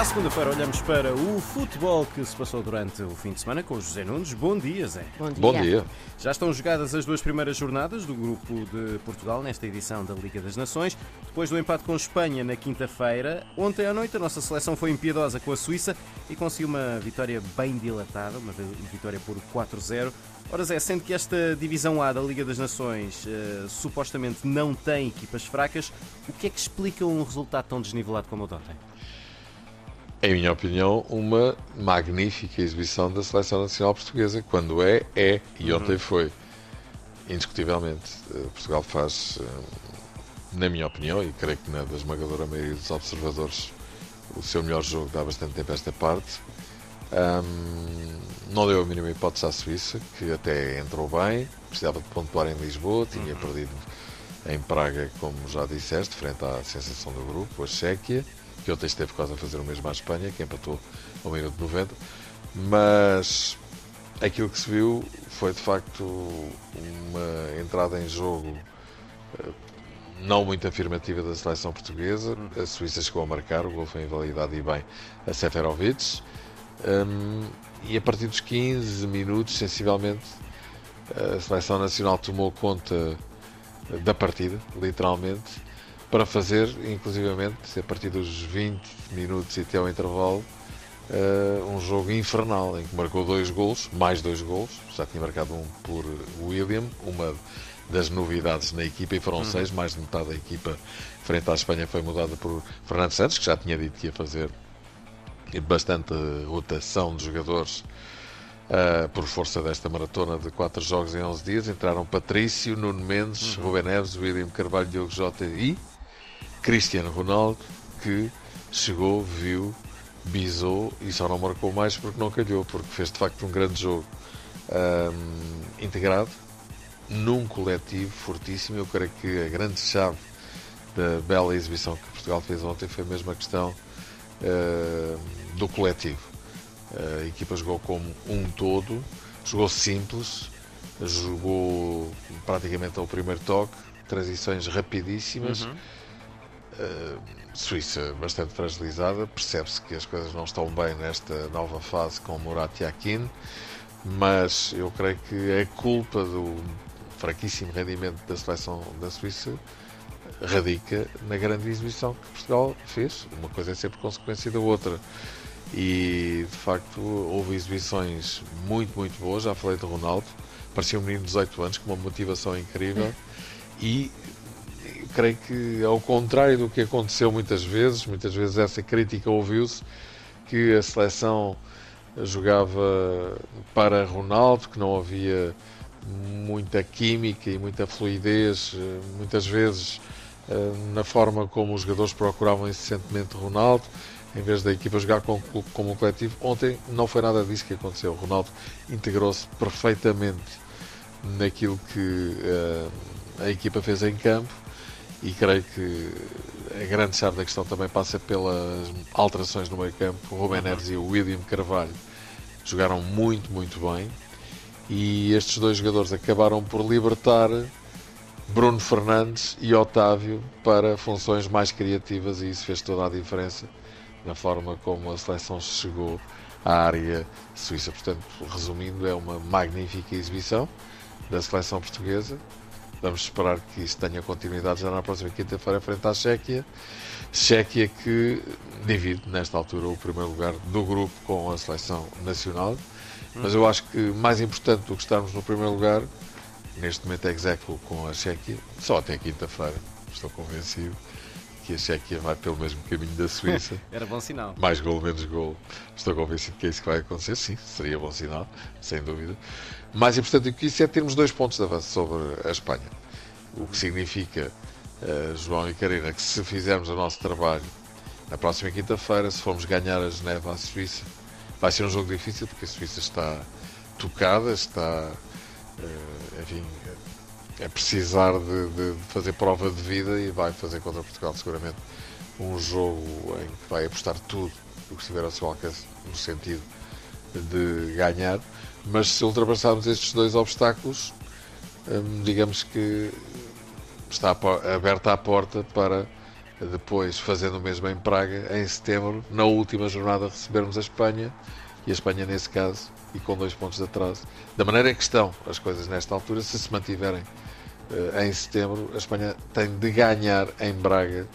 À segunda-feira olhamos para o futebol que se passou durante o fim de semana com o José Nunes. Bom dia, Zé. Bom dia. Bom dia. Já estão jogadas as duas primeiras jornadas do Grupo de Portugal nesta edição da Liga das Nações. Depois do empate com Espanha na quinta-feira, ontem à noite a nossa seleção foi impiedosa com a Suíça e conseguiu uma vitória bem dilatada, uma vitória por 4-0. Ora Zé, sendo que esta divisão A da Liga das Nações eh, supostamente não tem equipas fracas, o que é que explica um resultado tão desnivelado como o de ontem? Em minha opinião, uma magnífica exibição da Seleção Nacional Portuguesa. Quando é, é. E ontem foi. Indiscutivelmente. Eh, Portugal faz, eh, na minha opinião, e creio que na da esmagadora maioria dos observadores, o seu melhor jogo dá bastante tempo a esta parte. Ahm, não deu a mínima hipótese à Suíça, que até entrou bem, precisava de pontuar em Lisboa, tinha perdido em Praga, como já disseste, frente à sensação do grupo, a Chequia, que ontem esteve quase a fazer o mesmo à Espanha, que empatou ao minuto 90. Mas aquilo que se viu foi de facto uma entrada em jogo eh, não muito afirmativa da seleção portuguesa. A Suíça chegou a marcar, o gol foi invalidado e bem a Seferovic. Um, e a partir dos 15 minutos, sensivelmente, a seleção nacional tomou conta da partida, literalmente, para fazer, inclusivamente, a partir dos 20 minutos e até ao intervalo, uh, um jogo infernal, em que marcou dois gols, mais dois gols, já tinha marcado um por William, uma das novidades na equipa, e foram Uhum. seis, mais de metade da equipa frente à Espanha foi mudada por Fernando Santos, que já tinha dito que ia fazer bastante rotação de jogadores uh, por força desta maratona de 4 jogos em 11 dias. Entraram Patrício, Nuno Mendes, Uhum. Rubem Neves, William Carvalho, Diogo Jota e Cristiano Ronaldo, que chegou, viu, bisou e só não marcou mais porque não calhou, porque fez de facto um grande jogo um, integrado num coletivo fortíssimo. Eu creio que a grande chave da bela exibição que Portugal fez ontem foi mesmo a questão uh, do coletivo. A equipa jogou como um todo, jogou simples, jogou praticamente ao primeiro toque, transições rapidíssimas. Uh, Suíça bastante fragilizada, percebe-se que as coisas não estão bem nesta nova fase com Murat Yakin, mas eu creio que a culpa do fraquíssimo rendimento da seleção da Suíça radica na grande exibição que Portugal fez. Uma coisa é sempre consequência da outra. E de facto houve exibições muito, muito boas. Já falei de Ronaldo, parecia um menino de 18 anos com uma motivação incrível. E creio que, ao contrário do que aconteceu muitas vezes, muitas vezes essa crítica ouviu-se, que a seleção jogava para Ronaldo, que não havia muita química e muita fluidez, muitas vezes na forma como os jogadores procuravam incessantemente Ronaldo, em vez da equipa jogar como, um coletivo. Ontem não foi nada disso que aconteceu. Ronaldo integrou-se perfeitamente naquilo que uh, a equipa fez em campo e creio que a grande chave da questão também passa pelas alterações no meio campo. O Rubem Neves e o William Carvalho jogaram muito, muito bem e estes dois jogadores acabaram por libertar Bruno Fernandes e Otávio para funções mais criativas e isso fez toda a diferença na forma como a seleção chegou à área suíça. Portanto, resumindo, é uma magnífica exibição da seleção portuguesa. Vamos esperar que isso tenha continuidade já na próxima quinta-feira frente à Chequia. Chequia que divide, nesta altura, o primeiro lugar do grupo com a seleção nacional. Mas eu acho que mais importante do que estarmos no primeiro lugar, neste momento é execuo com a Chequia, só até quinta-feira. Estou convencido que a Chequia vai pelo mesmo caminho da Suíça. Era bom sinal. Mais gol, menos gol. Estou convencido que é isso que vai acontecer. Sim, seria bom sinal, sem dúvida. Mais importante do que isso é termos dois pontos de avanço sobre a Espanha. O que significa, uh, João e Karina, que se fizermos o nosso trabalho na próxima quinta-feira, se formos ganhar a Geneva à Suíça, vai ser um jogo difícil porque a Suíça está tocada, está, uh, enfim, é precisar de, de, fazer prova de vida e vai fazer contra Portugal seguramente um jogo em que vai apostar tudo o que estiver ao seu alcance no sentido de ganhar, mas se ultrapassarmos estes dois obstáculos, hum, digamos que está aberta a porta para depois fazendo o mesmo em Praga, em setembro, na última jornada recebermos a Espanha, e a Espanha nesse caso, e com dois pontos de atraso. Da maneira que estão as coisas nesta altura, se se mantiverem em setembro, a Espanha tem de ganhar em Braga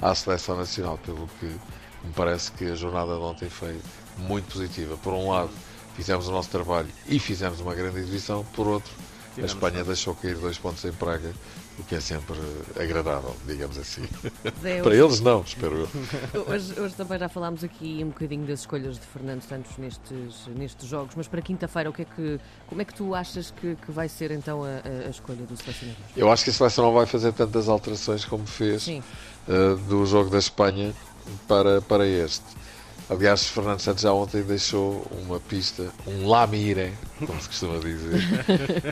à seleção nacional, pelo que me parece que a jornada de ontem foi muito positiva. Por um lado, fizemos o nosso trabalho e fizemos uma grande exibição, por outro, a Espanha deixou cair dois pontos em Praga, o que é sempre agradável, digamos assim. Zé, Para eles não, espero eu. Hoje, hoje, também já falámos aqui um bocadinho das escolhas de Fernando Santos nestes, nestes jogos, mas para quinta-feira, o que é que, como é que tu achas que, que vai ser então a, a, escolha do selecionador? Eu acho que a seleção não vai fazer tantas alterações como fez uh, do jogo da Espanha para, para este. Aliás, Fernando Santos já ontem deixou uma pista, um lamire, como se costuma dizer,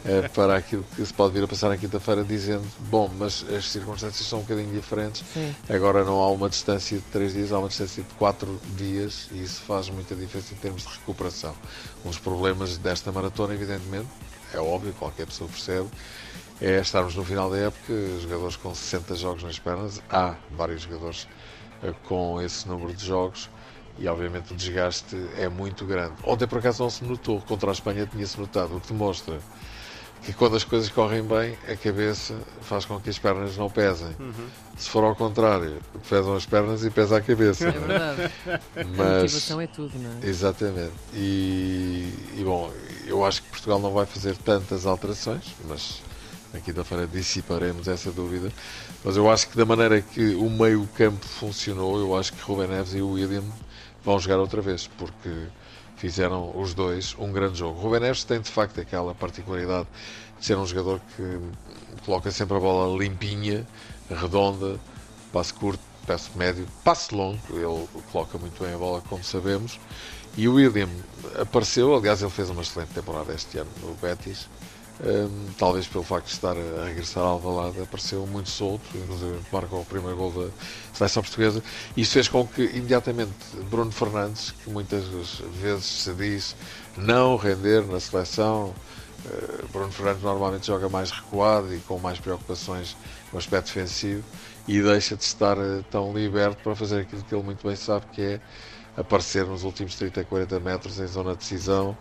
é, para aquilo que se pode vir a passar na quinta-feira, dizendo: bom, mas as circunstâncias são um bocadinho diferentes. Sim. Agora não há uma distância de três dias, há uma distância de quatro dias e isso faz muita diferença em termos de recuperação. Um dos problemas desta maratona, evidentemente, é óbvio, qualquer pessoa percebe, é estarmos no final da época, jogadores com 60 jogos nas pernas, há vários jogadores eh, com esse número de jogos e obviamente o desgaste é muito grande. Ontem por acaso não se notou, contra a Espanha tinha-se notado, o que demonstra que quando as coisas correm bem, a cabeça faz com que as pernas não pesem. Uhum. Se for ao contrário, pesam as pernas e pesa a cabeça. É verdade. Mas, a motivação é tudo, não é? Exatamente. E, e bom, eu acho que Portugal não vai fazer tantas alterações, mas na quinta-feira dissiparemos essa dúvida. Mas eu acho que da maneira que o meio-campo funcionou, eu acho que Ruben Neves e o William vão jogar outra vez, porque fizeram os dois um grande jogo. Ruben Neves tem de facto aquela particularidade de ser um jogador que coloca sempre a bola limpinha, redonda, passe curto, passe médio, passe longo, ele coloca muito bem a bola, como sabemos. E o William apareceu, aliás, ele fez uma excelente temporada este ano no Betis, um, talvez pelo facto de estar a regressar ao Alvalade, apareceu muito solto, inclusive marcou o primeiro gol da seleção portuguesa. Isso fez com que imediatamente Bruno Fernandes, que muitas vezes se diz não render na seleção, uh, Bruno Fernandes normalmente joga mais recuado e com mais preocupações no aspecto defensivo e deixa de estar uh, tão liberto para fazer aquilo que ele muito bem sabe que é aparecer nos últimos 30, 40 metros em zona de decisão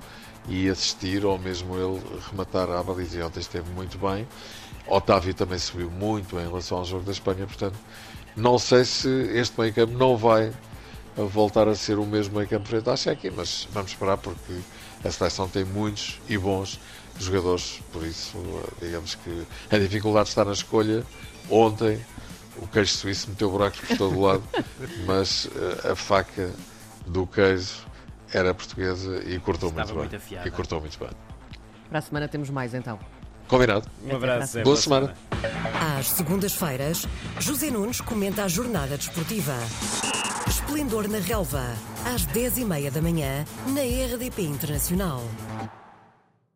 e assistir, ou mesmo ele rematar a. E ontem esteve muito bem. Otávio também subiu muito em relação ao jogo da Espanha, portanto, não sei se este meio campo não vai voltar a ser o mesmo meio campo frente à Chequia, mas vamos esperar porque a seleção tem muitos e bons jogadores, por isso, digamos que a dificuldade está na escolha. Ontem o queijo suíço meteu buracos por todo o lado, mas eh, a faca do queijo era portuguesa e cortou Estava muito, muito bem. E cortou muito bem. Para a semana temos mais então. Combinado. Um abraço. Boa semana. Às segundas-feiras, José Nunes comenta a jornada desportiva. Esplendor na Relva, às 10h30 da manhã, na RDP Internacional.